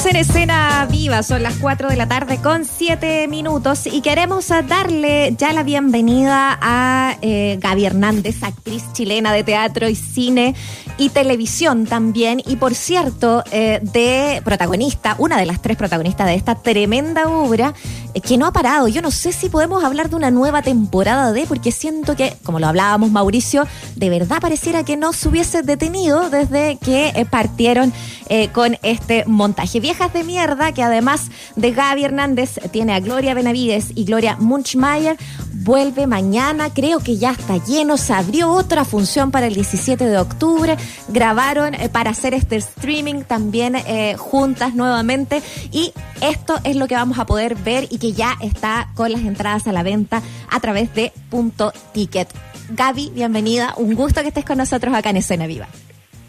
Estamos en escena viva, son las 4 de la tarde con 7 minutos y queremos darle ya la bienvenida a eh, Gaby Hernández, actriz chilena de teatro y cine y televisión también y por cierto eh, de protagonista, una de las tres protagonistas de esta tremenda obra eh, que no ha parado. Yo no sé si podemos hablar de una nueva temporada de, porque siento que, como lo hablábamos Mauricio, de verdad pareciera que no se hubiese detenido desde que eh, con este montaje. Viejas de mierda, que además de Gaby Hernández tiene a Gloria Benavides y Gloria Munchmeyer, vuelve mañana, creo que ya está lleno, se abrió otra función para el 17 de octubre, grabaron eh, para hacer este streaming también eh, juntas nuevamente y esto es lo que vamos a poder ver y que ya está con las entradas a la venta a través de Punto Ticket. Gaby, bienvenida, un gusto que estés con nosotros acá en Escena Viva.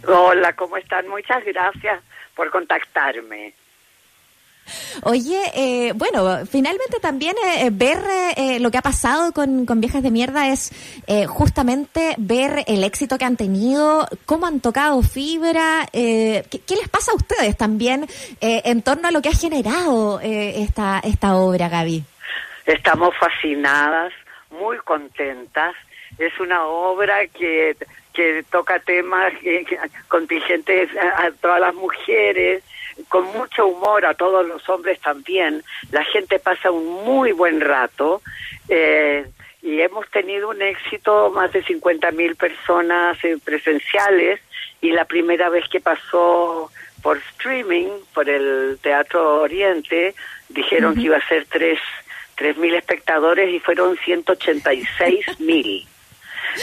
Hola, ¿cómo están? Muchas gracias por contactarme. Oye, eh, bueno, finalmente también eh, ver eh, lo que ha pasado con, Viejas de Mierda es justamente ver el éxito que han tenido, cómo han tocado fibra, qué, les pasa a ustedes también en torno a lo que ha generado esta, esta obra, Gaby. Estamos fascinadas, muy contentas. Es una obra que que toca temas contingentes a todas las mujeres, con mucho humor a todos los hombres también. La gente pasa un muy buen rato eh, y hemos tenido un éxito, más de 50 mil personas presenciales y la primera vez que pasó por streaming, por el Teatro Oriente, dijeron que iba a ser tres tres mil espectadores y fueron 186 mil.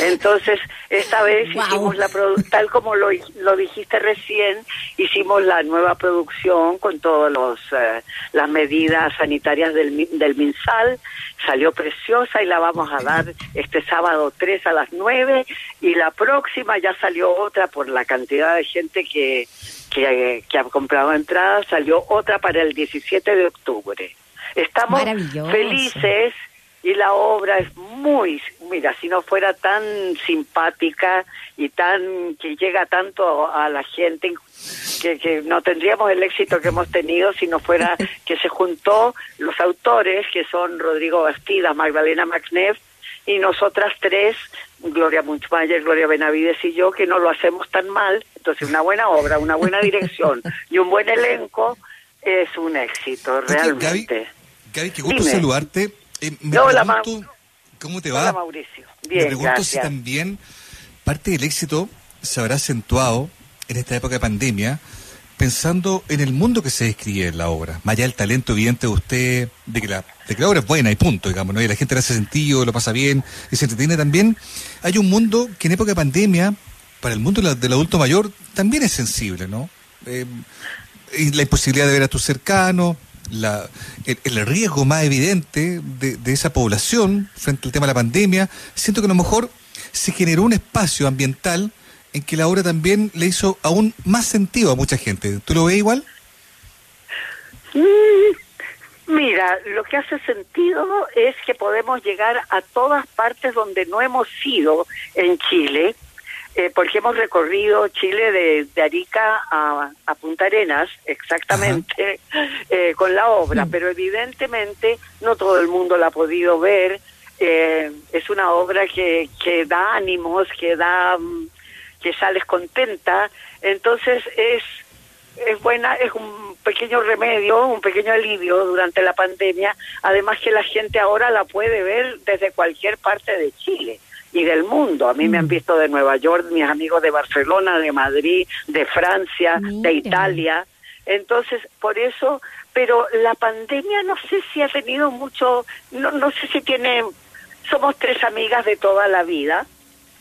Entonces, esta vez hicimos la tal como lo, lo dijiste recién, hicimos la nueva producción con todas eh, las medidas sanitarias del, del MinSal, salió preciosa y la vamos a dar este sábado 3 a las 9 y la próxima ya salió otra por la cantidad de gente que, que, que ha comprado entradas, salió otra para el 17 de octubre. Estamos felices y la obra es muy, mira, si no fuera tan simpática y tan que llega tanto a la gente que, que no tendríamos el éxito que hemos tenido si no fuera que se juntó los autores que son Rodrigo Bastidas, Magdalena Macneff y nosotras tres, Gloria Munchmayer, Gloria Benavides y yo, que no lo hacemos tan mal. Entonces, una buena obra, una buena dirección y un buen elenco es un éxito, realmente. Gaby, qué gusto saludarte. Eh, me Hola, ¿cómo te va? Mauricio. Bien, me pregunto si también parte del éxito se habrá acentuado en esta época de pandemia pensando en el mundo que se describe en la obra, más allá del talento evidente de usted, de que la, de que la obra es buena y punto, digamos, ¿no? y la gente le hace sentido, lo pasa bien, y se entretiene también, hay un mundo que en época de pandemia, para el mundo del adulto mayor, también es sensible, ¿no? Eh, la imposibilidad de ver a tus cercanos, la, el, riesgo más evidente de, esa población frente al tema de la pandemia, siento que a lo mejor se generó un espacio ambiental en que la obra también le hizo aún más sentido a mucha gente. ¿Tú lo ves igual? Mm, mira, lo que hace sentido es que podemos llegar a todas partes donde no hemos sido en Chile eh, porque hemos recorrido Chile de, Arica a, Punta Arenas, exactamente, eh, con la obra, mm. pero evidentemente no todo el mundo la ha podido ver. Eh, es una obra que, que da ánimos, que da, mm, que sales contenta, entonces es es buena, es un pequeño remedio, un pequeño alivio durante la pandemia, además que la gente ahora la puede ver desde cualquier parte de Chile y del mundo. A mí me han mm. visto de Nueva York, mis amigos de Barcelona, de Madrid, de Francia, de Italia. Entonces, por eso, pero la pandemia no sé si ha tenido mucho, no, no sé si tiene, somos tres amigas de toda la vida,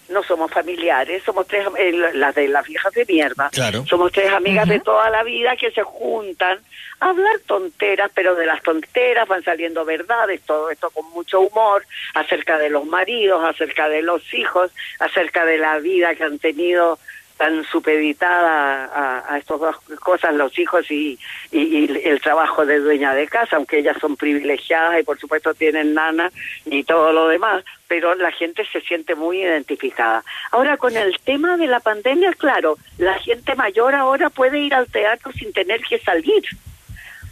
no somos familiares, somos tres, eh, las de las viejas de mierda, somos tres amigas de toda la vida que se juntan a hablar tonteras, pero de las tonteras van saliendo verdades, todo esto con mucho humor, acerca de los maridos, acerca de los hijos, acerca de la vida que han tenido tan supeditada a, a estas dos cosas, los hijos y, y, el trabajo de dueña de casa, aunque ellas son privilegiadas y por supuesto tienen nana y todo lo demás, pero la gente se siente muy identificada. Ahora, con el tema de la pandemia, claro, la gente mayor ahora puede ir al teatro sin tener que salir.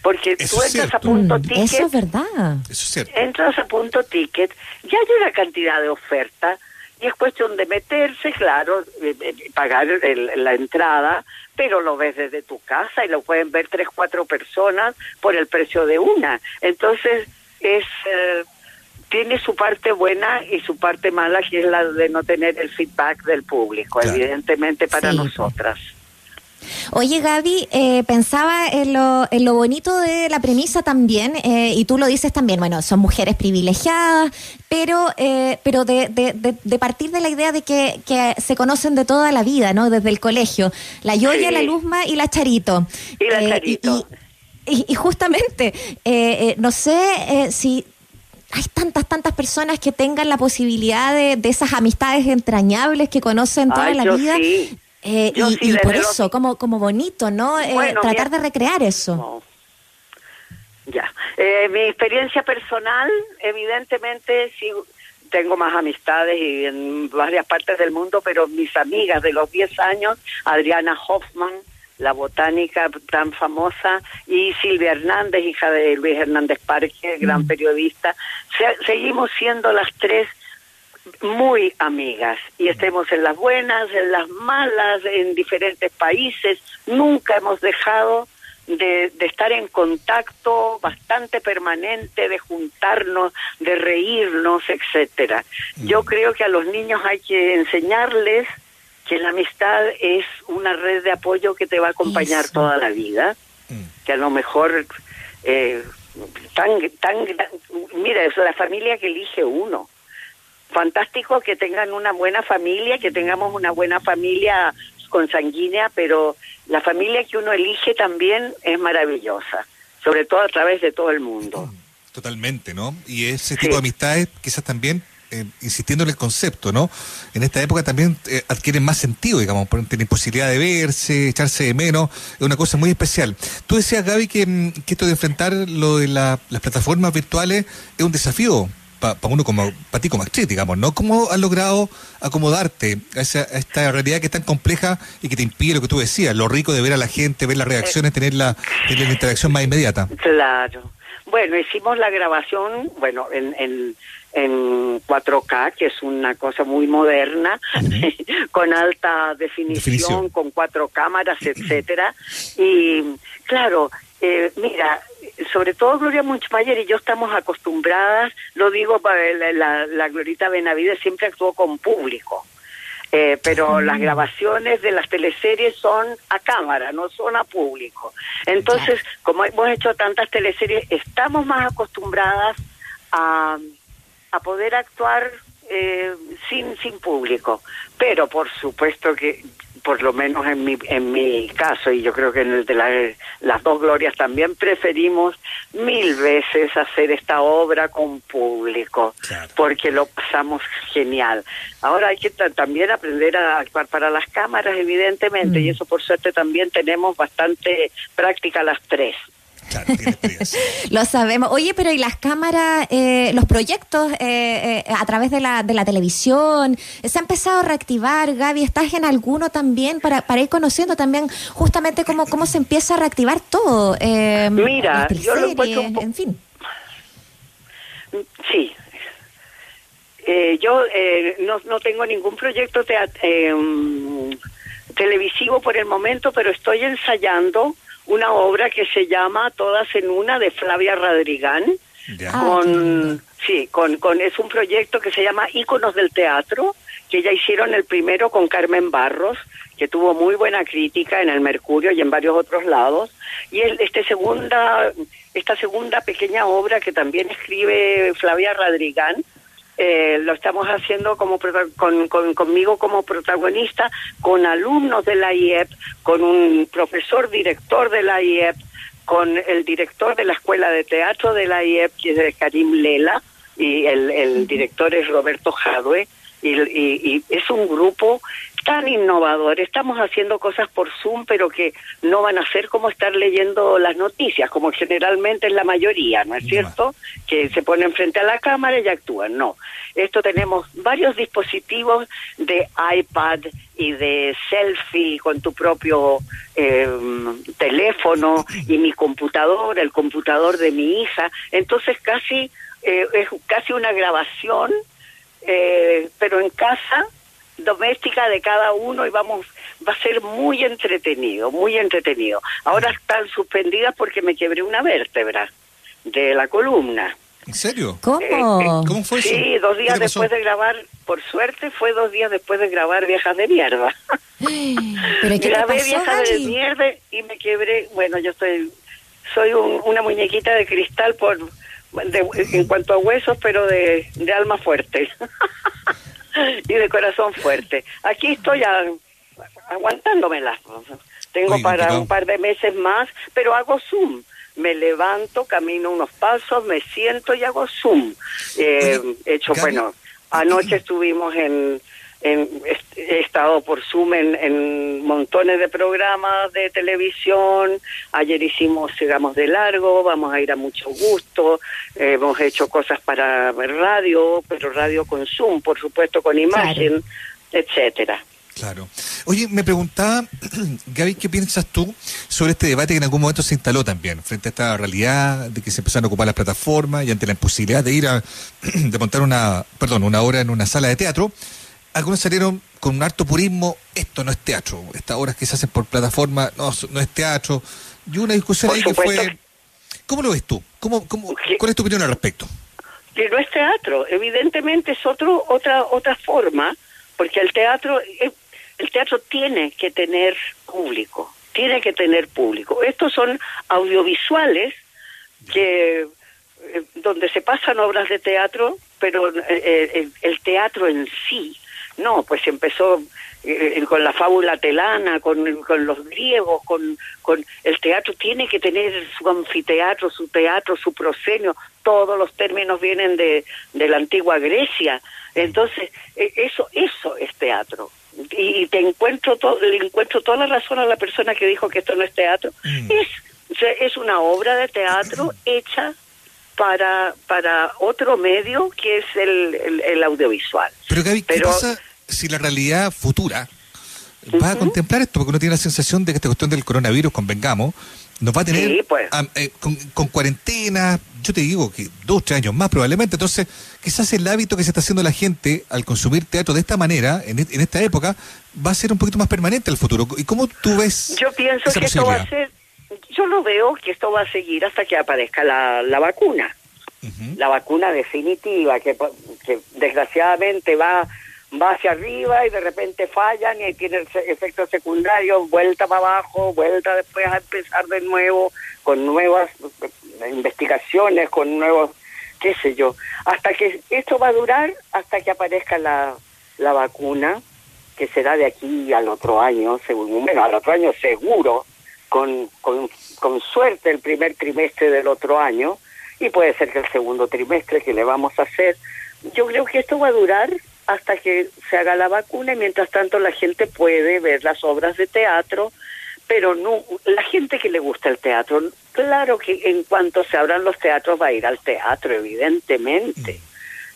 Porque Eso tú entras a punto Mm, ticket, Eso es verdad. Eso es cierto. entras a punto ticket, ya hay una cantidad de oferta y es cuestión de meterse, claro, eh, eh, pagar el- la entrada, pero lo ves desde tu casa y lo pueden ver tres, cuatro personas por el precio de una. Entonces, es eh, tiene su parte buena y su parte mala, que es la de no tener el feedback del público, Claro. evidentemente para Sí. nosotras. Oye, Gaby, eh, pensaba en lo, en lo bonito de la premisa también, eh, y tú lo dices también, bueno, son mujeres privilegiadas, pero eh, pero de, de, de- de partir de la idea de que, que se conocen de toda la vida, ¿no? Desde el colegio. La Yoya, Sí. la Luzma y la Charito. Y la Eh, Charito. y- y- y justamente, eh, eh, no sé si hay tantas, tantas personas que tengan la posibilidad de, de esas amistades entrañables que conocen toda Ay, la vida. sí. Eh, y, sí, y desde por eso, como, como bonito, ¿no? Eh, tratar de recrear eso. No. Ya. Eh, mi experiencia personal, evidentemente, sí, tengo más amistades y en varias partes del mundo, pero mis amigas de los 10 años, Adriana Hoffman, la botánica tan famosa, y Silvia Hernández, hija de Luis Hernández Parque, gran Mm. periodista, se- seguimos siendo las tres muy amigas y estemos en las buenas, en las malas, en diferentes países. Nunca hemos dejado de, de estar en contacto bastante permanente, de juntarnos, de reírnos, etcétera. Yo creo que a los niños hay que enseñarles que la amistad es una red de apoyo que te va a acompañar Eso. toda la vida Mm. que a lo mejor eh, tan tan mira es la familia que elige uno fantástico que tengan una buena familia que tengamos una buena familia consanguínea pero la familia que uno elige también es maravillosa sobre todo a través de todo el mundo Totalmente, ¿no? Y ese Sí. tipo de amistades quizás también, eh, insistiendo en el concepto, ¿no? En esta época también eh, adquieren más sentido, digamos, tienen posibilidad de verse, echarse de menos, es una cosa muy especial. Tú decías, Gaby, que, mm, que esto de enfrentar lo de la- las plataformas virtuales es un desafío para uno como, para ti como actriz, digamos, ¿no? ¿Cómo has logrado acomodarte a, esa, a esta realidad que es tan compleja y que te impide lo que tú decías, lo rico de ver a la gente, ver las reacciones, tener la, tener la interacción más inmediata? Claro. Bueno, hicimos la grabación, bueno, en, en, en 4K, que es una cosa muy moderna, con alta definición, Definición. con cuatro cámaras, etcétera. Y claro, eh, mira, sobre todo Gloria Munchmayer y yo estamos acostumbradas, lo digo para la, la, la Glorita Benavides siempre actuó con público. Eh, pero las grabaciones de las teleseries son a cámara, no son a público. Entonces, como hemos hecho tantas teleseries, estamos más acostumbradas a, a poder actuar eh, sin sin público. Pero por supuesto que, por lo menos en mi en mi caso y yo creo que en el de la- las dos glorias también preferimos mil veces hacer esta obra con público Claro. porque lo pasamos genial. Ahora hay que ta- también aprender a actuar para las cámaras, evidentemente, Mm. y eso por suerte también tenemos bastante práctica las tres. Claro, tiene experiencia. Lo sabemos. Oye, pero ¿y las cámaras, eh, los proyectos eh, eh, a través de la, de la televisión? ¿Se ha empezado a reactivar, Gaby? ¿Estás en alguno también para, para ir conociendo también justamente cómo, cómo se empieza a reactivar todo? Eh, Mira, yo lo encuentro un en fin. Sí. Eh, yo eh, no, no tengo ningún proyecto eh, mm, televisivo por el momento, pero estoy ensayando una obra que se llama Todas en una de Flavia Radrigán. Ya. Ah, con sí con con es un proyecto que se llama Íconos del teatro que ya hicieron el primero con Carmen Barros que tuvo muy buena crítica en el Mercurio y en varios otros lados y el, este segunda esta segunda pequeña obra que también escribe Flavia Radrigán eh, lo estamos haciendo como con, con- conmigo como protagonista, con alumnos de la IEP, con un profesor director de la IEP, con el director de la Escuela de Teatro de la IEP, que es Karim Lela, y el, el director es Roberto Jadue, y, y- y es un grupo tan innovador. Estamos haciendo cosas por Zoom, pero que no van a ser como estar leyendo las noticias, como generalmente es la mayoría, ¿no es cierto? Que se ponen frente a la cámara y actúan. No. Esto tenemos varios dispositivos de iPad y de selfie con tu propio eh, teléfono y mi computador, el computador de mi hija. Entonces casi eh, es casi una grabación, eh, pero en casa doméstica de cada uno y vamos va a ser muy entretenido, muy entretenido. Ahora están suspendidas porque me quebré una vértebra de la columna. ¿En serio? ¿Cómo? Eh, eh, ¿Cómo fue eso? Sí, dos ¿Qué días después de grabar, por suerte fue dos días después de grabar Viejas de Mierda. ¿Pero qué Grabé Viejas de? Mierda y me quebré, bueno, yo soy soy un- una muñequita de cristal por de- en cuanto a huesos, pero de, de alma fuerte y de corazón fuerte. Aquí estoy a- aguantándomela. Tengo Oye, para un par de meses más, pero hago Zoom. Me levanto, camino unos pasos, me siento y hago Zoom. Eh, Oye, hecho, bueno, anoche estuvimos en, en he estado por Zoom en, en montones de programas de televisión. Ayer hicimos Sigamos de Largo, vamos a ir a mucho gusto. Eh, hemos hecho cosas para radio, pero radio con Zoom, por supuesto, con imagen, etcétera. Claro. Oye, me preguntaba, Gaby, ¿qué piensas tú sobre este debate que en algún momento se instaló también, frente a esta realidad de que se empezaron a ocupar las plataformas y ante la imposibilidad de ir a, de montar una, perdón, una obra en una sala de teatro? Algunos salieron con un harto purismo, esto no es teatro, estas obras que se hacen por plataforma no, no es teatro. Y una discusión Por ahí que fue... ¿Cómo lo ves tú? ¿Cómo, cómo, ¿Cuál es tu opinión al respecto? que no es teatro, evidentemente es otro otra otra forma, porque el teatro eh, el teatro tiene que tener público, tiene que tener público. Estos son audiovisuales que eh, donde se pasan obras de teatro, pero eh, el, el teatro en sí, no, pues empezó eh, con la fábula telana, con, con los griegos, con, con el teatro tiene que tener su anfiteatro, su teatro, su proscenio, todos los términos vienen de, de la antigua Grecia, entonces eh, eso eso es teatro y, y te encuentro to- le encuentro toda la razón a la persona que dijo que esto no es teatro, Mm. es es una obra de teatro hecha para para otro medio que es el, el, el audiovisual. Pero Gaby, ¿qué Pero- pasa si la realidad futura va a contemplar esto? Porque uno tiene la sensación de que esta cuestión del coronavirus, convengamos, nos va a tener Sí, pues. eh, con, con cuarentena, yo te digo que dos, tres años más probablemente. Entonces, quizás el hábito que se está haciendo la gente al consumir teatro de esta manera, en, en esta época, va a ser un poquito más permanente el futuro. ¿Y cómo tú ves Yo pienso esa que esto va a ser, yo lo veo que esto va a seguir hasta que aparezca la, la vacuna. La vacuna definitiva que, que desgraciadamente va va hacia arriba y de repente fallan y tienen se- efectos secundarios, vuelta para abajo, vuelta después a empezar de nuevo con nuevas eh, investigaciones, con nuevos, qué sé yo, hasta que esto va a durar hasta que aparezca la, la vacuna, que será de aquí al otro año, según, bueno, al otro año seguro, con, con, con suerte el primer trimestre del otro año, y puede ser que el segundo trimestre que le vamos a hacer. Yo creo que esto va a durar hasta que se haga la vacuna y mientras tanto la gente puede ver las obras de teatro, pero no la gente que le gusta el teatro, claro que en cuanto se abran los teatros va a ir al teatro, evidentemente.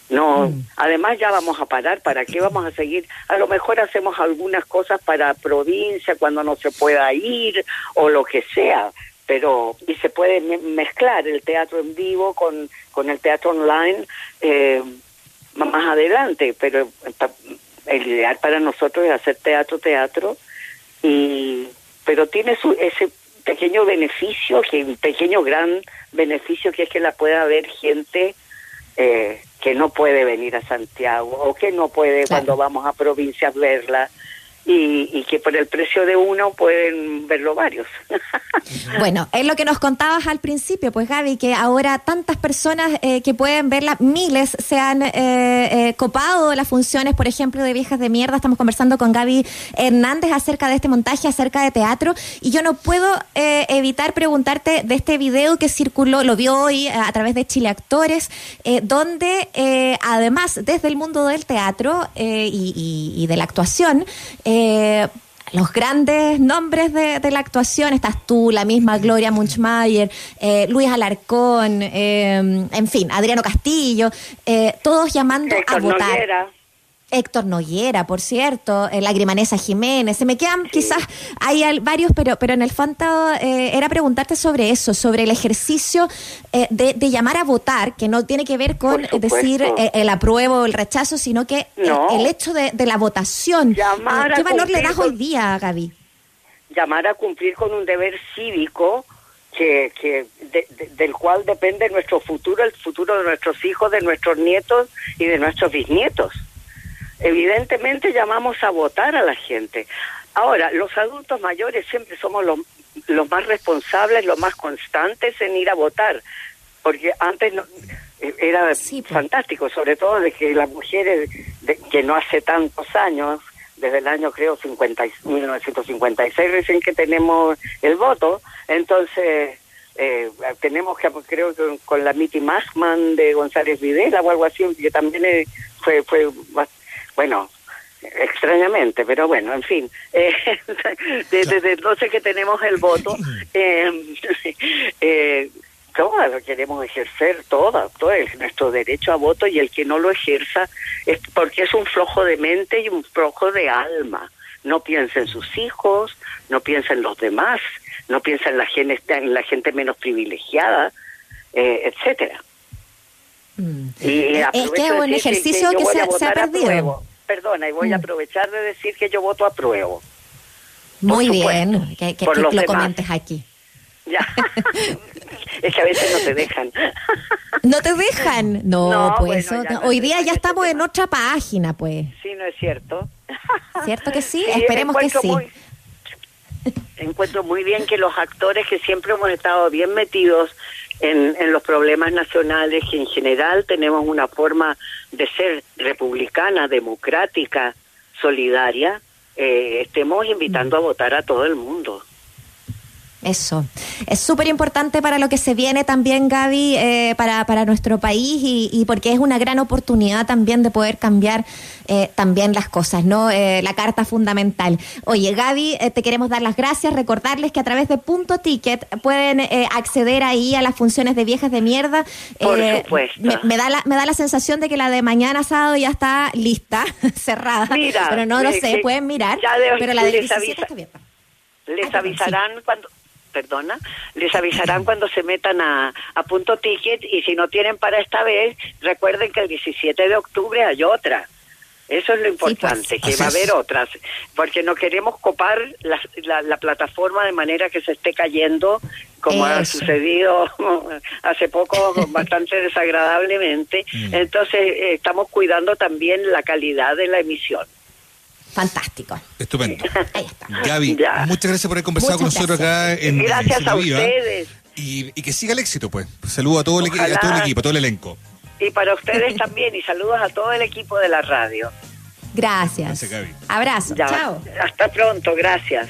No, además ya vamos a parar, ¿para qué vamos a seguir? A lo mejor hacemos algunas cosas para provincia cuando no se pueda ir o lo que sea, pero y se puede me- mezclar el teatro en vivo con, con el teatro online eh, más adelante, pero el ideal para nosotros es hacer teatro, teatro, y pero tiene su ese pequeño beneficio, que un pequeño gran beneficio que es que la pueda ver gente eh, que no puede venir a Santiago o que no puede Claro. cuando vamos a provincias verla y, y que por el precio de uno pueden verlo varios. Bueno, es lo que nos contabas al principio, pues Gaby, que ahora tantas personas eh, que pueden verla, miles se han eh, eh, copado las funciones, por ejemplo, de Viejas de Mierda. Estamos conversando con Gaby Hernández acerca de este montaje, acerca de teatro. Y yo no puedo eh, evitar preguntarte de este video que circuló, lo vio hoy eh, a través de Chile Actores, donde además desde el mundo del teatro y, de la actuación, eh, los grandes nombres de, la actuación, estás tú, la misma Gloria Munchmayer, eh, Luis Alarcón, eh, en fin, Adriano Castillo, eh, todos llamando a votar. Héctor Noguera, por cierto, eh, la Grimanesa Jiménez, se me quedan quizás, hay varios, pero, pero en el fondo eh, era preguntarte sobre eso, sobre el ejercicio eh, de, llamar a votar, que no tiene que ver con decir el apruebo o el rechazo, sino que el, hecho de, la votación. ¿Qué valor le das hoy día, Gaby? Llamar a cumplir con un deber cívico que, que del cual depende nuestro futuro, el futuro de nuestros hijos, de nuestros nietos y de nuestros bisnietos evidentemente llamamos a votar a la gente. Ahora, los adultos mayores siempre somos los, los más responsables, los más constantes en ir a votar, porque antes no, eh, era pues. fantástico, sobre todo de que las mujeres, que no hace tantos años, desde el año creo 50, 1956 recién que tenemos el voto, entonces eh, tenemos que, creo que con la Mitty Machman de González Videla o algo así, que también fue, fue bueno, extrañamente, pero bueno, en fin, eh, desde, entonces que tenemos el voto, eh, eh, lo queremos ejercer todo, todo es nuestro derecho a voto y el que no lo ejerza es porque es un flojo de mente y un flojo de alma. No piensa en sus hijos, no piensa en los demás, no piensa en la gente, en la gente menos privilegiada, eh, etcétera. Mm. Y es que es un ejercicio que, se, ha perdido perdona, y voy a mm. aprovechar de decir que yo voto a prueba. Muy bien, que, lo comentes aquí. Ya. es que a veces no te dejan. ¿No te dejan? No, pues hoy día ya estamos en otra página, pues. Sí, no es cierto. ¿Cierto que sí? Esperemos que sí. encuentro muy bien que los actores que siempre hemos estado bien metidos en, en los problemas nacionales, en general tenemos una forma de ser republicana, democrática, solidaria, eh, estemos invitando a votar a todo el mundo. Eso. Es súper importante para lo que se viene también, Gaby, eh, para, para nuestro país y, porque es una gran oportunidad también de poder cambiar eh, también las cosas, ¿no? Eh, la carta fundamental. Oye, Gaby, te queremos dar las gracias, recordarles que a través de Punto Ticket pueden acceder ahí a las funciones de Viejas de Mierda. Por supuesto. Me, da la, me da la sensación de que la de mañana sábado ya está lista, cerrada. Mira, pero no lo sé, pueden mirar. pero la de 17 está abierta. Les avisarán cuando perdona, les avisarán cuando se metan a, a punto ticket y si no tienen para esta vez, recuerden que el 17 de octubre hay otra. Eso es lo pues. importante, que va a haber otras, porque no queremos copar la, la, plataforma de manera que se esté cayendo, como ha sucedido hace poco bastante desagradablemente. Mm. Entonces, eh, estamos cuidando también la calidad de la emisión. Fantástico. Estupendo. Ahí está. Gaby, muchas gracias por haber conversado con nosotros acá en Gracias a ustedes. Y, que siga el éxito, pues. Saludos a todo, el, a todo el equipo, a todo el elenco. Y para ustedes también, y saludos a todo el equipo de la radio. Gracias. Gracias, Gaby. Abrazo. Chao. Hasta pronto, gracias.